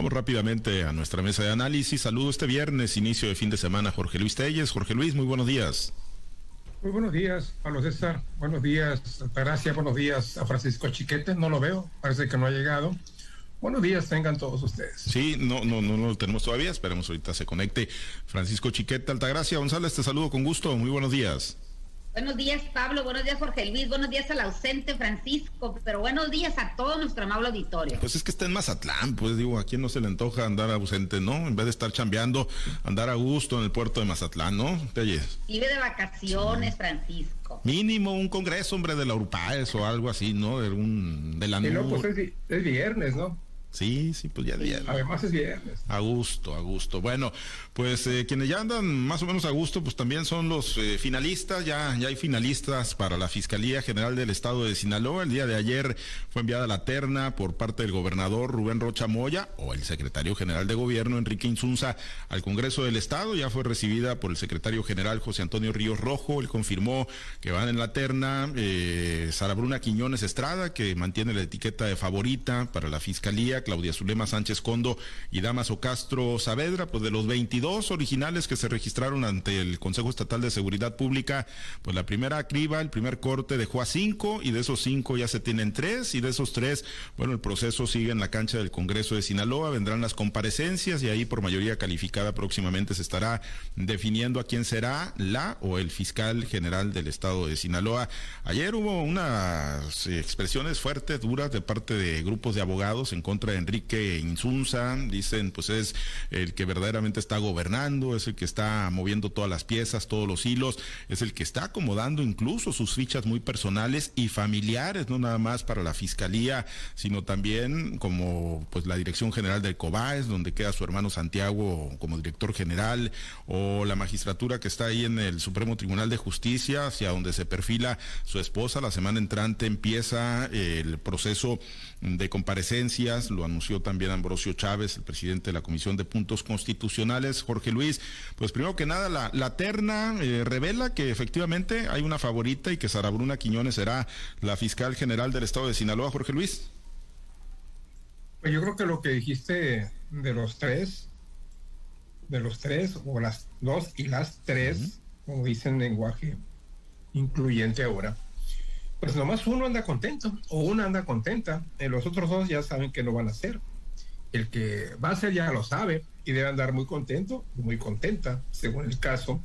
Vamos rápidamente a nuestra mesa de análisis. Saludo este viernes, inicio de fin de semana, Jorge Luis Telles. Jorge Luis, muy buenos días. Muy buenos días, Pablo César. Buenos días, Gracias. Buenos días a Francisco Chiquete. No lo veo, parece que no ha llegado. Buenos días, tengan todos ustedes. Sí, no, no, no, no lo tenemos todavía. Esperemos ahorita se conecte Francisco Chiquete, Altagracia. González, te saludo con gusto. Muy buenos días. Buenos días, Pablo. Buenos días, Jorge Luis. Buenos días al ausente Francisco. Pero buenos días a todo nuestro amable auditorio. Pues es que está en Mazatlán, pues digo, a quién no se le antoja andar ausente, ¿no? En vez de estar chambeando, andar a gusto en el puerto de Mazatlán, ¿no? Te Vive de vacaciones, Francisco. Mínimo un congreso, hombre, de la URPAES o algo así, ¿no? De, un, de la sí, no, pues es viernes, ¿no? Sí, sí, pues ya viernes. Además es viernes. A gusto, a gusto. Bueno, pues eh, quienes ya andan más o menos a gusto, pues también son los eh, finalistas. Ya, ya hay finalistas para la Fiscalía General del Estado de Sinaloa. El día de ayer fue enviada la terna por parte del gobernador Rubén Rocha Moya o el secretario general de gobierno Enrique Insunza al Congreso del Estado. Ya fue recibida por el secretario general José Antonio Ríos Rojo. Él confirmó que van en la terna eh, Sara Bruna Quiñones Estrada, que mantiene la etiqueta de favorita para la Fiscalía Claudia Zulema Sánchez Condo y Damaso Castro Saavedra, pues de los 22 originales que se registraron ante el Consejo Estatal de Seguridad Pública, pues la primera criba, el primer corte dejó a cinco y de esos cinco ya se tienen tres y de esos tres, bueno, el proceso sigue en la cancha del Congreso de Sinaloa, vendrán las comparecencias y ahí por mayoría calificada próximamente se estará definiendo a quién será la o el fiscal general del estado de Sinaloa. Ayer hubo unas expresiones fuertes, duras de parte de grupos de abogados en contra Enrique Insunza, dicen pues es el que verdaderamente está gobernando, es el que está moviendo todas las piezas, todos los hilos, es el que está acomodando incluso sus fichas muy personales y familiares, no nada más para la fiscalía, sino también como pues la Dirección General del COBAES, donde queda su hermano Santiago como director general, o la magistratura que está ahí en el Supremo Tribunal de Justicia, hacia donde se perfila su esposa. La semana entrante empieza el proceso de comparecencias, lo anunció también Ambrosio Chávez, el presidente de la Comisión de Puntos Constitucionales, Jorge Luis. Pues primero que nada, la, terna eh, revela que efectivamente hay una favorita y que Sara Bruna Quiñones será la fiscal general del estado de Sinaloa, Jorge Luis. Pues yo creo que lo que dijiste de los tres, de los tres, o las dos y las tres, como dicen en lenguaje incluyente ahora, pues nomás uno anda contento o una anda contenta. Los otros dos ya saben que no van a ser. El que va a ser ya lo sabe y debe andar muy contento, muy contenta, según el caso.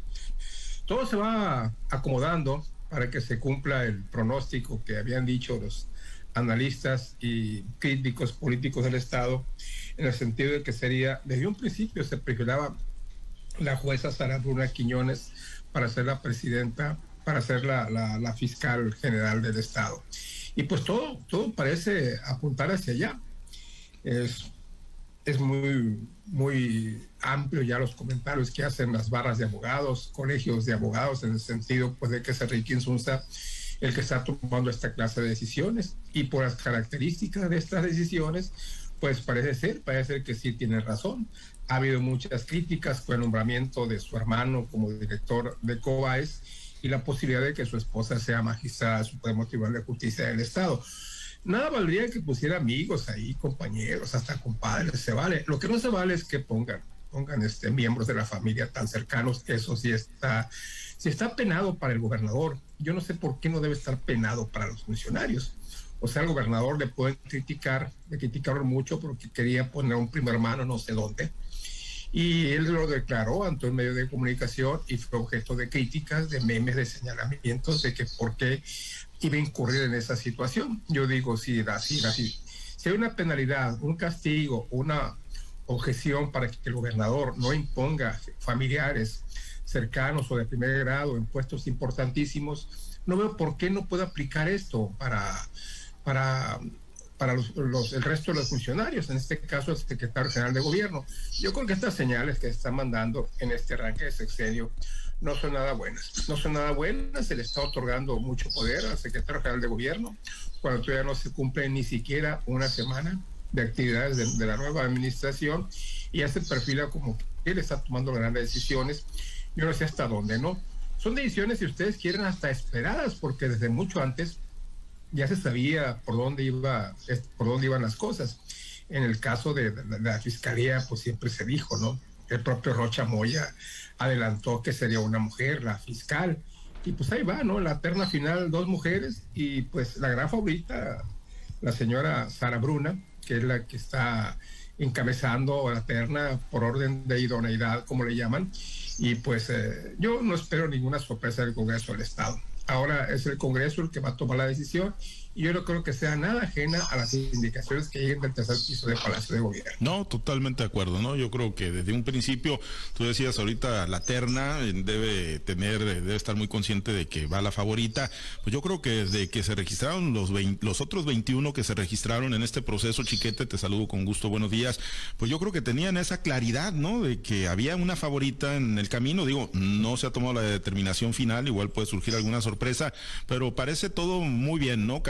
Todo se va acomodando para que se cumpla el pronóstico que habían dicho los analistas y críticos políticos del Estado, en el sentido de que sería, desde un principio se perfilaba la jueza Sara Bruna Quiñones para ser la presidenta para ser la, la, fiscal general del Estado. Y pues todo, todo parece apuntar hacia allá. Es, es muy, muy amplio ya los comentarios que hacen las barras de abogados, colegios de abogados, en el sentido pues, de que es Enrique Insunza el que está tomando esta clase de decisiones. Y por las características de estas decisiones, pues parece ser, parece ser que sí tiene razón. Ha habido muchas críticas por el nombramiento de su hermano como director de COBAES y la posibilidad de que su esposa sea magistrada Supremo Tribunal de Justicia del Estado. Nada valdría que pusiera amigos ahí, compañeros, hasta compadres, se vale. Lo que no se vale es que pongan, pongan este, miembros de la familia tan cercanos, eso sí está, si está penado para el gobernador, yo no sé por qué no debe estar penado para los funcionarios. O sea, al gobernador le pueden criticar, le criticaron mucho porque quería poner un primer hermano no sé dónde, y él lo declaró ante un medio de comunicación y fue objeto de críticas, de memes, de señalamientos de que por qué iba a incurrir en esa situación. Yo digo, si era así, así. Si hay una penalidad, un castigo, una objeción para que el gobernador no imponga familiares cercanos o de primer grado en puestos importantísimos, no veo por qué no puede aplicar esto para, para para los, el resto de los funcionarios, en este caso el secretario general de gobierno. Yo creo que estas señales que se están mandando en este arranque de sexenio no son nada buenas. No son nada buenas, se le está otorgando mucho poder al secretario general de gobierno cuando todavía no se cumple ni siquiera una semana de actividades de, de la nueva administración y ya se perfila como que él está tomando grandes decisiones. Yo no sé hasta dónde, ¿no? Son decisiones, si ustedes quieren, hasta esperadas, porque desde mucho antes ya se sabía por dónde iba por dónde iban las cosas en el caso de, la fiscalía, pues siempre se dijo, ¿no? El propio Rocha Moya adelantó que sería una mujer, la fiscal. Y pues ahí va, ¿no? La terna final, dos mujeres y pues la gran favorita, la señora Sara Bruna, que es la que está encabezando la terna por orden de idoneidad, como le llaman. Y pues eh, yo no espero ninguna sorpresa del Congreso del Estado. Ahora es el Congreso el que va a tomar la decisión y yo no creo que sea nada ajena a las indicaciones que lleguen del tercer piso del Palacio de Gobierno. No, totalmente de acuerdo, ¿no? Yo creo que desde un principio, tú decías ahorita, la terna eh, debe tener, eh, debe estar muy consciente de que va la favorita. Pues yo creo que desde que se registraron los, los otros 21 que se registraron en este proceso, Chiquete, te saludo con gusto, buenos días, pues yo creo que tenían esa claridad, ¿no? De que había una favorita en el camino. Digo, no se ha tomado la determinación final, igual puede surgir alguna sorpresa, pero parece todo muy bien, ¿no?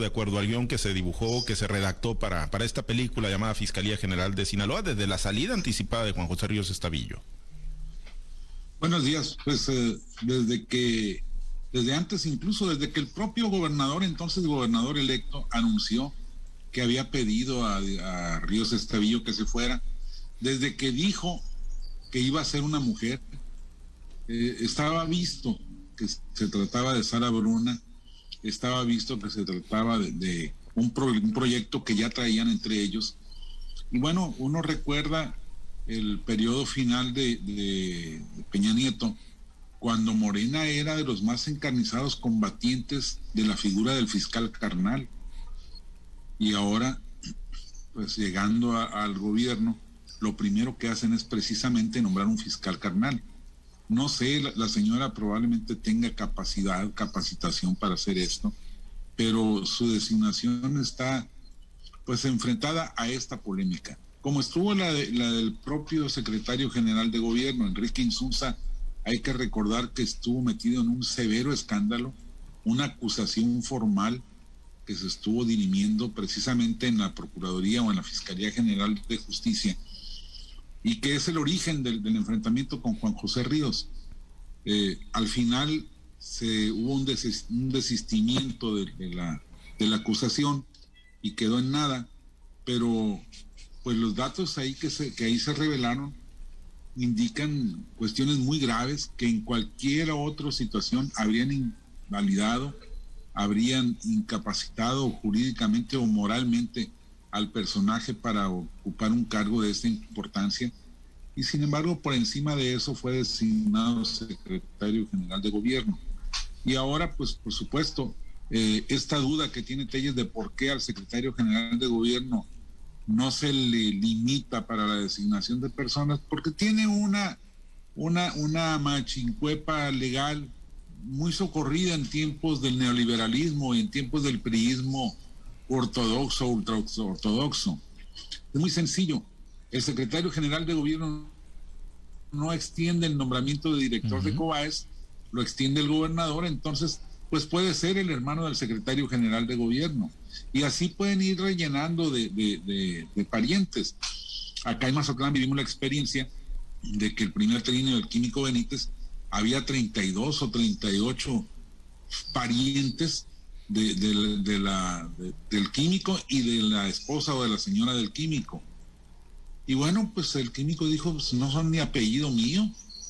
de acuerdo al guion que se dibujó, que se redactó para, para esta película llamada Fiscalía General de Sinaloa, desde la salida anticipada de Juan José Ríos Estavillo. Buenos días, pues eh, desde que, desde antes incluso, desde que el propio gobernador, entonces gobernador electo, anunció que había pedido a, Ríos Estavillo que se fuera, desde que dijo que iba a ser una mujer, eh, estaba visto que se trataba de Sara Bruna, estaba visto que se trataba de, un, proyecto que ya traían entre ellos. Y bueno, uno recuerda el periodo final de, Peña Nieto, cuando Morena era de los más encarnizados combatientes de la figura del fiscal carnal. Y ahora, pues llegando al gobierno, lo primero que hacen es precisamente nombrar un fiscal carnal. No sé, la, señora probablemente tenga capacidad, capacitación para hacer esto, pero su designación está pues enfrentada a esta polémica. Como estuvo la, la del propio secretario general de gobierno, Enrique Insunza, hay que recordar que estuvo metido en un severo escándalo, una acusación formal que se estuvo dirimiendo precisamente en la Procuraduría o en la Fiscalía General de Justicia y que es el origen del, enfrentamiento con Juan José Ríos. Eh, al final se, hubo un, desistimiento de, la, de la acusación y quedó en nada, pero pues los datos ahí que, se, que ahí se revelaron indican cuestiones muy graves que en cualquier otra situación habrían invalidado, habrían incapacitado jurídicamente o moralmente al personaje para ocupar un cargo de esta importancia y sin embargo por encima de eso fue designado secretario general de gobierno. Y ahora pues por supuesto eh, esta duda que tiene Telles de por qué al secretario general de gobierno no se le limita para la designación de personas, porque tiene una, una, una machincuepa legal muy socorrida en tiempos del neoliberalismo y en tiempos del priismo ortodoxo, ultra ortodoxo. Es muy sencillo. El secretario general de gobierno no extiende el nombramiento de director de COBAES, lo extiende el gobernador, entonces, pues puede ser el hermano del secretario general de gobierno. Y así pueden ir rellenando de, parientes. Acá en Mazatlán vivimos la experiencia de que el primer trino del químico Benítez había 32 o 38 parientes del químico y de la esposa o de la señora del químico. Y bueno, pues el químico dijo, pues no son ni apellido mío,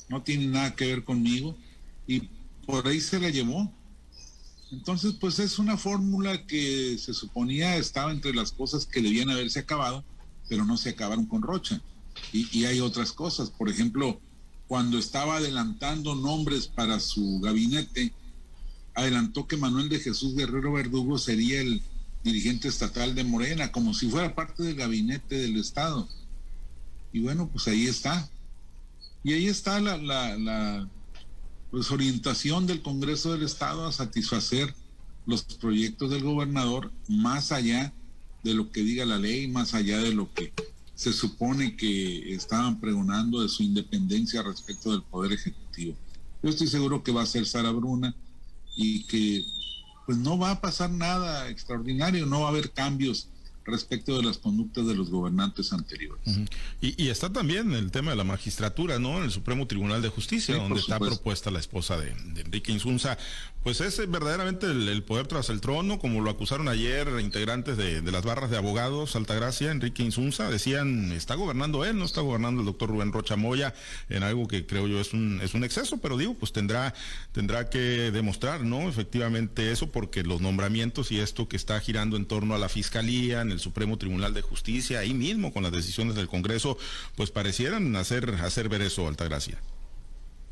no tienen nada que ver conmigo. Y por ahí se la llevó. Entonces, pues es una fórmula que se suponía estaba entre las cosas que debían haberse acabado, pero no se acabaron con Rocha. Y hay otras cosas. Por ejemplo, cuando estaba adelantando nombres para su gabinete, adelantó que Manuel de Jesús Guerrero Verdugo sería el dirigente estatal de Morena, como si fuera parte del gabinete del Estado. Y bueno, pues ahí está. Y ahí está la, pues, orientación del Congreso del Estado a satisfacer los proyectos del gobernador más allá de lo que diga la ley, más allá de lo que se supone que estaban pregonando de su independencia respecto del Poder Ejecutivo. Yo estoy seguro que va a ser Sara Bruna, y que pues no va a pasar nada extraordinario, no va a haber cambios respecto de las conductas de los gobernantes anteriores. y, está también el tema de la magistratura, ¿no? En el Supremo Tribunal de Justicia, donde está propuesta la esposa de, Enrique Insunza. Pues es verdaderamente el, poder tras el trono, como lo acusaron ayer integrantes de, las barras de abogados, Altagracia, Enrique Insunza, decían, está gobernando él, no está gobernando el doctor Rubén Rocha Moya, en algo que creo yo es un, es un exceso, pero digo, pues tendrá, tendrá que demostrar, ¿no? Efectivamente eso, porque los nombramientos y esto que está girando en torno a la fiscalía, en el Supremo Tribunal de Justicia, ahí mismo con las decisiones del Congreso, pues parecieran hacer, hacer ver eso, Altagracia.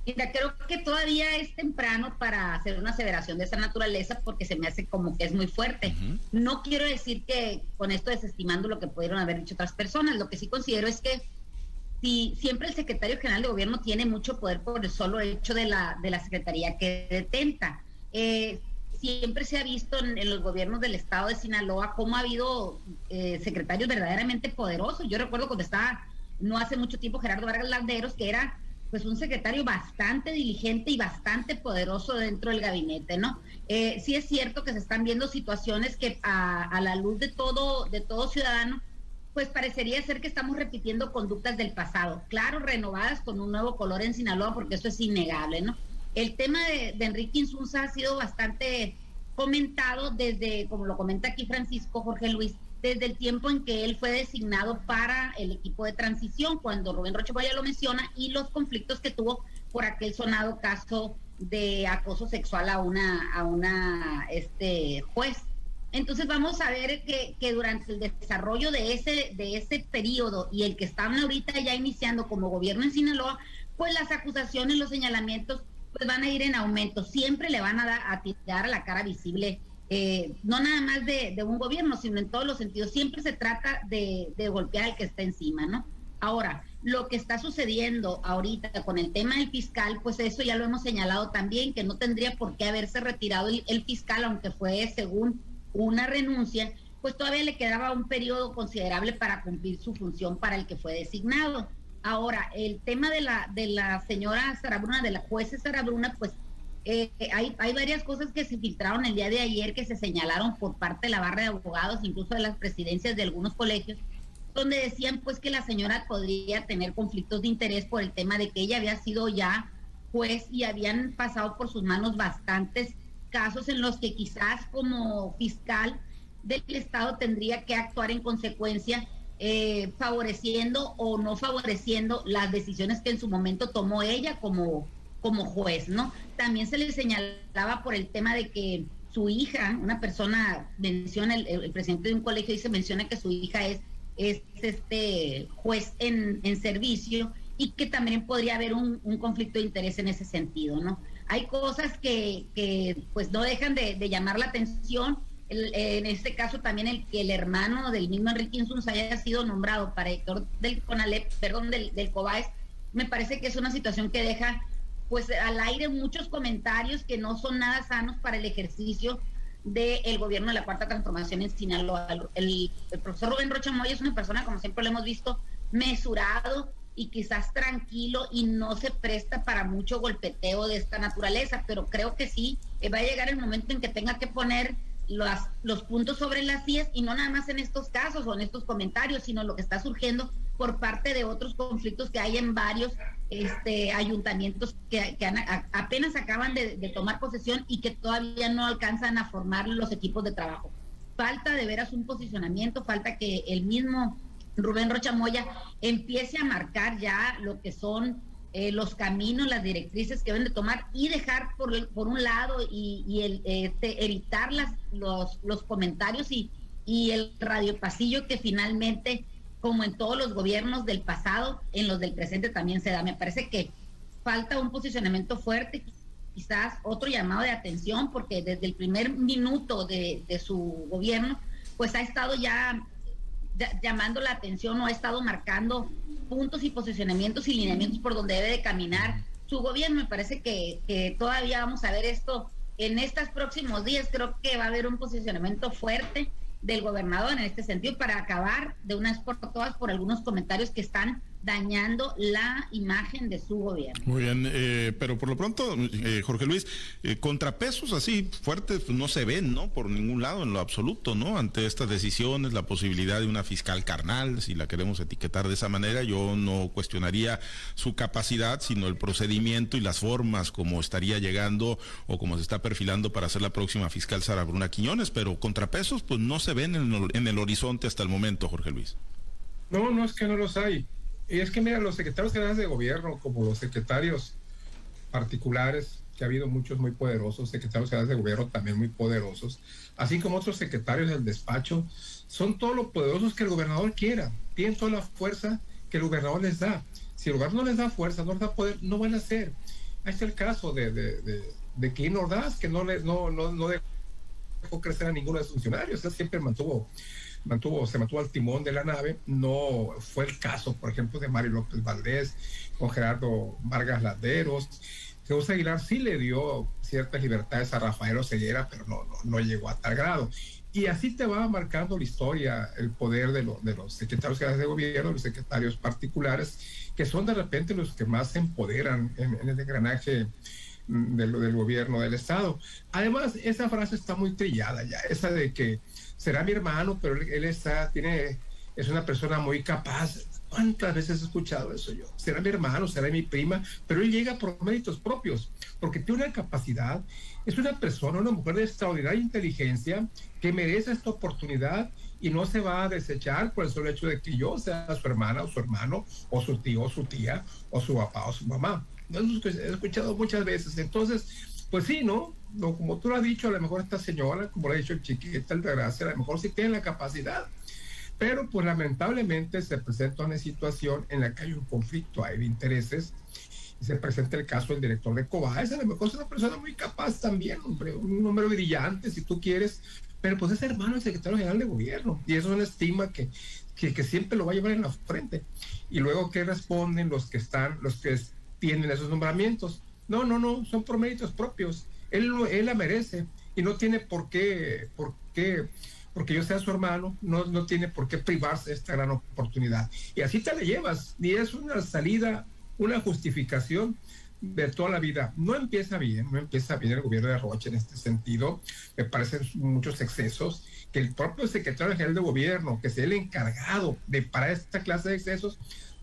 Mira, creo que todavía es temprano para hacer una aseveración de esa naturaleza porque se me hace como que es muy fuerte. No quiero decir que con esto desestimando lo que pudieron haber dicho otras personas, lo que sí considero es que si siempre el secretario general de gobierno tiene mucho poder por el solo hecho de la, de la secretaría que detenta. Eh, siempre se ha visto en, los gobiernos del estado de Sinaloa cómo ha habido eh, secretarios verdaderamente poderosos. Yo recuerdo cuando estaba no hace mucho tiempo Gerardo Vargas Landeros, que era pues un secretario bastante diligente y bastante poderoso dentro del gabinete, ¿no? Eh, sí es cierto que se están viendo situaciones que a, la luz de todo, de todo ciudadano, pues parecería ser que estamos repitiendo conductas del pasado, claro, renovadas con un nuevo color en Sinaloa, porque eso es innegable, ¿no? El tema de, Enrique Insunza ha sido bastante comentado desde, como lo comenta aquí Francisco Jorge Luis, desde el tiempo en que él fue designado para el equipo de transición, cuando Rubén Rocha lo menciona, y los conflictos que tuvo por aquel sonado caso de acoso sexual a una, a una este, juez. Entonces vamos a ver que, que, durante el desarrollo de ese, de ese periodo y el que están ahorita ya iniciando como gobierno en Sinaloa, pues las acusaciones, los señalamientos pues van a ir en aumento. Siempre le van a, dar, a tirar a la cara visible, eh, no nada más de, un gobierno, sino en todos los sentidos. Siempre se trata de, golpear al que está encima, ¿no? Ahora, lo que está sucediendo ahorita con el tema del fiscal, pues eso ya lo hemos señalado también, que no tendría por qué haberse retirado el fiscal, aunque fue según una renuncia, pues todavía le quedaba un periodo considerable para cumplir su función para el que fue designado. Ahora, el tema de la, de la señora Sarabruna, de la jueza Sarabruna, pues eh, hay, hay varias cosas que se filtraron el día de ayer que se señalaron por parte de la barra de abogados, incluso de las presidencias de algunos colegios, donde decían pues que la señora podría tener conflictos de interés por el tema de que ella había sido ya juez y habían pasado por sus manos bastantes casos en los que quizás como fiscal del Estado tendría que actuar en consecuencia eh, favoreciendo o no favoreciendo las decisiones que en su momento tomó ella como, como juez, ¿no? También se le señalaba por el tema de que su hija, una persona, menciona, el, presidente de un colegio dice, menciona que su hija es, es este juez en, servicio y que también podría haber un, conflicto de interés en ese sentido, ¿no? Hay cosas que, que pues no dejan de, de llamar la atención en este caso también el que el hermano del mismo Enrique Insunza haya sido nombrado para director del CONALEP, perdón, del, del COBAES, me parece que es una situación que deja pues al aire muchos comentarios que no son nada sanos para el ejercicio del gobierno de la Cuarta Transformación en Sinaloa. El, el profesor Rubén Rocha Moya es una persona, como siempre lo hemos visto, mesurado y quizás tranquilo y no se presta para mucho golpeteo de esta naturaleza, pero creo que sí, eh, va a llegar el momento en que tenga que poner los puntos sobre las IES y no nada más en estos casos o en estos comentarios, sino lo que está surgiendo por parte de otros conflictos que hay en varios este, ayuntamientos que, apenas acaban de, tomar posesión y que todavía no alcanzan a formar los equipos de trabajo. Falta de veras un posicionamiento, falta que el mismo Rubén Rocha Moya empiece a marcar ya lo que son eh, los caminos, las directrices que deben de tomar y dejar por, por un lado y, el, este, evitar las, los, los comentarios y, y el radiopasillo que finalmente, como en todos los gobiernos del pasado, en los del presente también se da. Me parece que falta un posicionamiento fuerte, quizás otro llamado de atención, porque desde el primer minuto de, de su gobierno, pues ha estado ya llamando la atención o ha estado marcando puntos y posicionamientos y lineamientos por donde debe de caminar su gobierno. Me parece que, que todavía vamos a ver esto en estos próximos días. Creo que va a haber un posicionamiento fuerte del gobernador en este sentido para acabar de una vez por todas por algunos comentarios que están dañando la imagen de su gobierno. Muy bien, eh, pero por lo pronto, eh, Jorge Luis, eh, contrapesos así fuertes pues, no se ven, ¿no? Por ningún lado en lo absoluto, ¿no? Ante estas decisiones, la posibilidad de una fiscal carnal, si la queremos etiquetar de esa manera, yo no cuestionaría su capacidad, sino el procedimiento y las formas como estaría llegando o como se está perfilando para ser la próxima fiscal Sara Bruna Quiñones, pero contrapesos pues no se ven en el, en el horizonte hasta el momento, Jorge Luis. No, no es que no los hay. Y es que, mira, los secretarios generales de gobierno, como los secretarios particulares, que ha habido muchos muy poderosos, secretarios generales de gobierno también muy poderosos, así como otros secretarios del despacho, son todos los poderosos que el gobernador quiera, tienen toda la fuerza que el gobernador les da. Si el gobernador no les da fuerza, no les da poder, no van a hacer. Ahí está el caso de, de, de, de Ordaz, que no, le, no, no, no dejó crecer a ninguno de sus funcionarios, él siempre mantuvo mantuvo, se mantuvo al timón de la nave. No fue el caso, por ejemplo, de Mario López Valdés con Gerardo Vargas Laderos. José Aguilar sí le dio ciertas libertades a Rafael Oseguera, pero no, no, no, llegó a tal grado. Y así te va marcando la historia, el poder de, lo, de los secretarios de gobierno, los secretarios particulares, que son de repente los que más se empoderan en, en el engranaje del, del, gobierno del Estado. Además, esa frase está muy trillada ya, esa de que será mi hermano, pero él, está, tiene, es una persona muy capaz. ¿Cuántas veces he escuchado eso yo? Será mi hermano, será mi prima, pero él llega por méritos propios, porque tiene una capacidad, es una persona, una mujer de extraordinaria inteligencia que merece esta oportunidad y no se va a desechar por el solo hecho de que yo sea su hermana o su hermano, o su tío o su tía, o su papá o su mamá. He escuchado muchas veces. Entonces, pues sí, ¿no? no, como tú lo has dicho, a lo mejor esta señora, como lo ha dicho el chiquita, el de gracia, a lo mejor sí tiene la capacidad. Pero pues lamentablemente se presenta una situación en la que hay un conflicto, hay intereses, y se presenta el caso del director de Cobaes, a lo mejor es una persona muy capaz también, hombre, un número brillante si tú quieres, pero pues es hermano del secretario general de gobierno, y eso es una estima que, que, que siempre lo va a llevar en la frente. Y luego, ¿qué responden los que están, los que tienen esos nombramientos? No, no, no, son por méritos propios él, él la merece y no tiene por qué, por qué, porque yo sea su hermano, no, no tiene por qué privarse de esta gran oportunidad. Y así te la llevas, ni es una salida, una justificación de toda la vida. No empieza bien, no empieza bien el gobierno de Roche en este sentido. Me parecen muchos excesos. Que el propio secretario general de gobierno, que sea el encargado de para esta clase de excesos,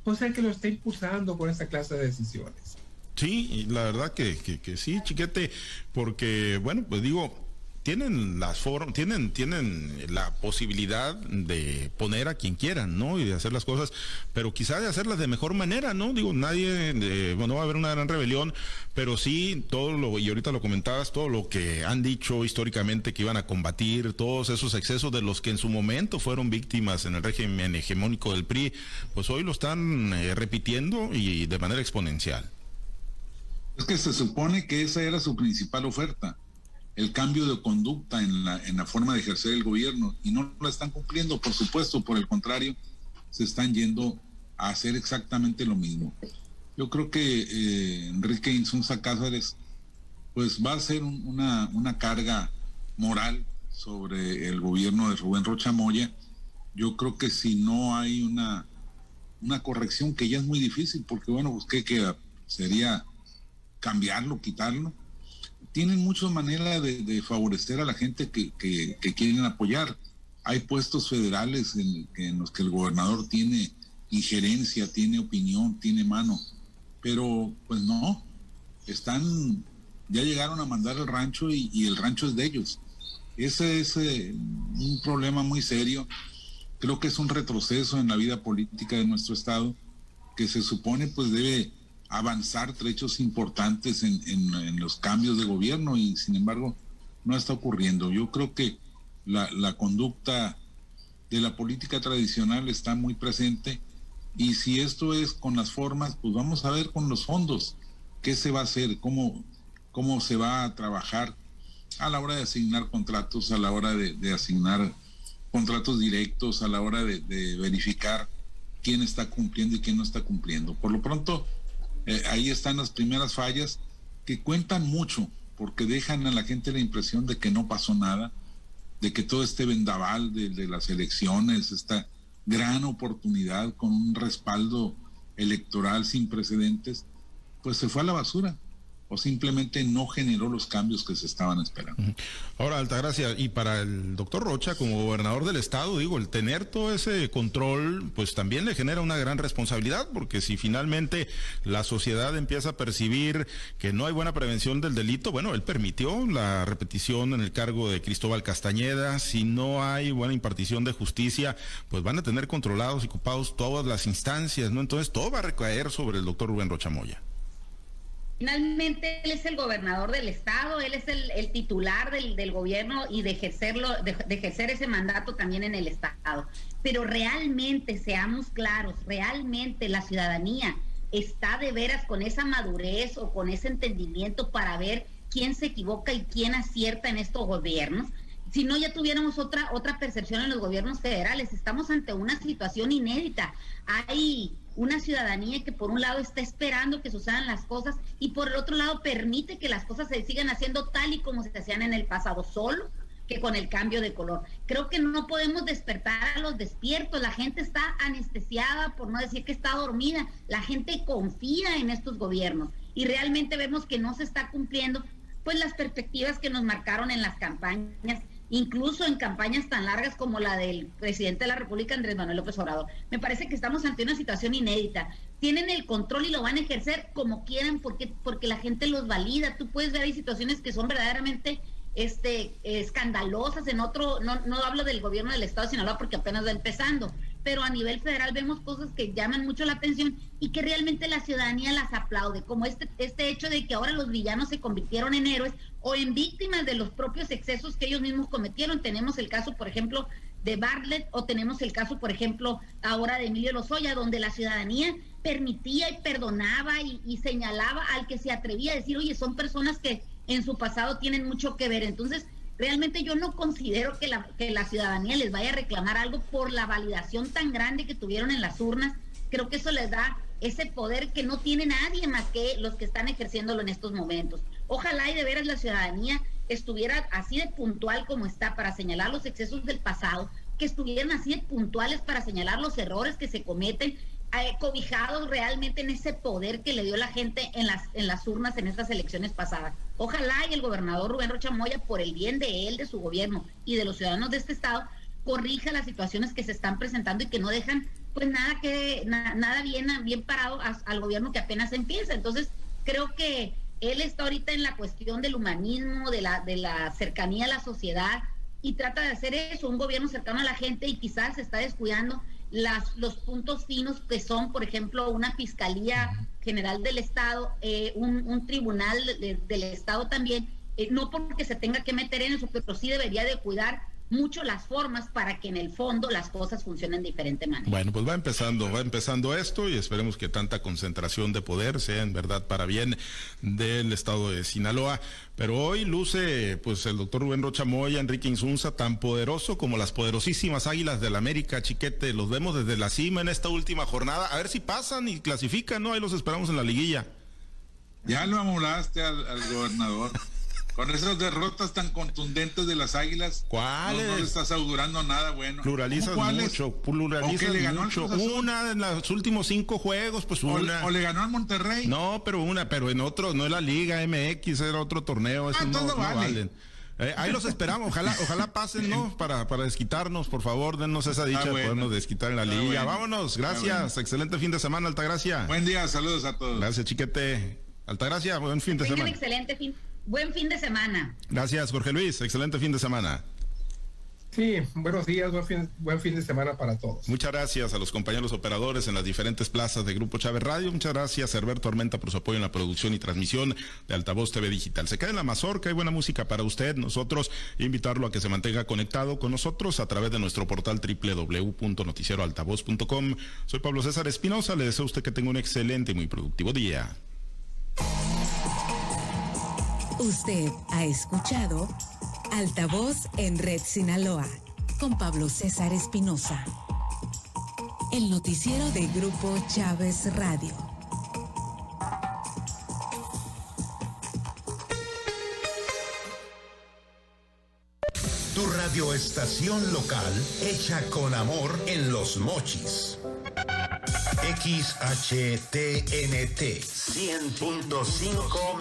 pues es el que lo está impulsando con esta clase de decisiones. Sí, la verdad que, que, que, sí, chiquete, porque, bueno, pues digo, tienen las formas, tienen, tienen la posibilidad de poner a quien quieran, ¿no? Y de hacer las cosas, pero quizá de hacerlas de mejor manera, ¿no? Digo, nadie, eh, bueno, va a haber una gran rebelión, pero sí, todo lo, y ahorita lo comentabas, todo lo que han dicho históricamente que iban a combatir, todos esos excesos de los que en su momento fueron víctimas en el régimen hegemónico del PRI, pues hoy lo están eh, repitiendo y de manera exponencial. Es que se supone que esa era su principal oferta, el cambio de conducta en la, en la forma de ejercer el gobierno, y no la están cumpliendo, por supuesto, por el contrario, se están yendo a hacer exactamente lo mismo. Yo creo que eh, Enrique Insunza Cázares, pues va a ser un, una, una carga moral sobre el gobierno de Rubén Rocha Moya. Yo creo que si no hay una, una corrección, que ya es muy difícil, porque bueno, pues que queda, sería cambiarlo, quitarlo. Tienen muchas maneras de, favorecer a la gente que, que, quieren apoyar. Hay puestos federales en, en, los que el gobernador tiene injerencia, tiene opinión, tiene mano, pero pues no, están, ya llegaron a mandar el rancho y, y el rancho es de ellos. Ese es eh, un problema muy serio. Creo que es un retroceso en la vida política de nuestro estado que se supone pues debe avanzar trechos importantes en, en, en, los cambios de gobierno y sin embargo no está ocurriendo. Yo creo que la, la, conducta de la política tradicional está muy presente y si esto es con las formas, pues vamos a ver con los fondos qué se va a hacer, cómo, cómo se va a trabajar a la hora de asignar contratos, a la hora de, de asignar contratos directos, a la hora de, de verificar quién está cumpliendo y quién no está cumpliendo. Por lo pronto, eh, ahí están las primeras fallas que cuentan mucho porque dejan a la gente la impresión de que no pasó nada, de que todo este vendaval de, de las elecciones, esta gran oportunidad con un respaldo electoral sin precedentes, pues se fue a la basura o simplemente no generó los cambios que se estaban esperando. Ahora, Altagracia, y para el doctor Rocha, como gobernador del estado, digo, el tener todo ese control, pues también le genera una gran responsabilidad, porque si finalmente la sociedad empieza a percibir que no hay buena prevención del delito, bueno, él permitió la repetición en el cargo de Cristóbal Castañeda, si no hay buena impartición de justicia, pues van a tener controlados y ocupados todas las instancias, ¿no? Entonces todo va a recaer sobre el doctor Rubén Rocha Moya. Finalmente, él es el gobernador del estado, él es el, titular del, gobierno y de ejercerlo, de, ejercer ese mandato también en el estado. Pero realmente, seamos claros, realmente la ciudadanía está de veras con esa madurez o con ese entendimiento para ver quién se equivoca y quién acierta en estos gobiernos. Si no, ya tuviéramos otra, otra percepción en los gobiernos federales. Estamos ante una situación inédita. Hay una ciudadanía que por un lado está esperando que sucedan las cosas y por el otro lado permite que las cosas se sigan haciendo tal y como se hacían en el pasado, solo que con el cambio de color. Creo que no podemos despertar a los despiertos, la gente está anestesiada, por no decir que está dormida, la gente confía en estos gobiernos y realmente vemos que no se está cumpliendo pues las perspectivas que nos marcaron en las campañas incluso en campañas tan largas como la del presidente de la República, Andrés Manuel López Obrador. Me parece que estamos ante una situación inédita. Tienen el control y lo van a ejercer como quieran porque, porque la gente los valida. Tú puedes ver, hay situaciones que son verdaderamente este, escandalosas en otro, no, no hablo del gobierno del Estado de Sinaloa porque apenas va empezando, pero a nivel federal vemos cosas que llaman mucho la atención y que realmente la ciudadanía las aplaude, como este, este hecho de que ahora los villanos se convirtieron en héroes o en víctimas de los propios excesos que ellos mismos cometieron. Tenemos el caso, por ejemplo, de Bartlett o tenemos el caso, por ejemplo, ahora de Emilio Lozoya, donde la ciudadanía permitía y perdonaba y, y señalaba al que se atrevía a decir, oye, son personas que en su pasado tienen mucho que ver. Entonces, realmente yo no considero que la, que la ciudadanía les vaya a reclamar algo por la validación tan grande que tuvieron en las urnas. Creo que eso les da ese poder que no tiene nadie más que los que están ejerciéndolo en estos momentos. Ojalá y de veras la ciudadanía estuviera así de puntual como está para señalar los excesos del pasado, que estuvieran así de puntuales para señalar los errores que se cometen eh, cobijados realmente en ese poder que le dio la gente en las, en las urnas en estas elecciones pasadas. Ojalá y el gobernador Rubén Rocha Moya, por el bien de él, de su gobierno y de los ciudadanos de este estado, corrija las situaciones que se están presentando y que no dejan pues nada que nada bien bien parado al gobierno que apenas empieza. Entonces, creo que él está ahorita en la cuestión del humanismo, de la de la cercanía a la sociedad y trata de hacer eso, un gobierno cercano a la gente y quizás se está descuidando las, los puntos finos que son, por ejemplo, una Fiscalía General del Estado, eh, un, tribunal del Estado también, eh, no porque se tenga que meter en eso, pero sí debería de cuidar mucho las formas para que en el fondo las cosas funcionen de diferente manera. Bueno, pues va empezando, va empezando esto y esperemos que tanta concentración de poder sea en verdad para bien del estado de Sinaloa. Pero hoy luce pues el doctor Rubén Rocha Moya, Enrique Insunza, tan poderoso como las poderosísimas águilas del América, chiquete. Los vemos desde la cima en esta última jornada. A ver si pasan y clasifican, ¿no? Ahí los esperamos en la liguilla. Ya lo amolaste al gobernador. Con esas derrotas tan contundentes de las águilas, ¿cuáles? No, le estás augurando nada bueno. Pluralizas mucho, pluralizas le ganó mucho. Una en los últimos cinco juegos, pues una. O, le ganó al Monterrey. No, pero una, pero en otro, no es la Liga MX, era otro torneo. Ah, no, valen. Eh, ahí los esperamos, ojalá, ojalá pasen, ¿no? Para, para desquitarnos, por favor, dennos esa dicha de podernos desquitar en la liga. Vámonos, gracias, excelente fin de semana, Altagracia. Buen día, saludos a todos. Gracias, chiquete. Altagracia, buen fin de semana. excelente fin buen fin de semana. Gracias, Jorge Luis. Excelente fin de semana. Sí, buenos días, buen fin, buen fin de semana para todos. Muchas gracias a los compañeros operadores en las diferentes plazas de Grupo Chávez Radio. Muchas gracias, Herbert Tormenta, por su apoyo en la producción y transmisión de Altavoz TV Digital. Se queda en la mazorca, hay buena música para usted. Nosotros invitarlo a que se mantenga conectado con nosotros a través de nuestro portal www.noticieroaltavoz.com. Soy Pablo César Espinosa, le deseo a usted que tenga un excelente y muy productivo día. Usted ha escuchado Altavoz en Red Sinaloa con Pablo César Espinosa. El noticiero de Grupo Chávez Radio. Tu radioestación local hecha con amor en los mochis. XHTNT 100.5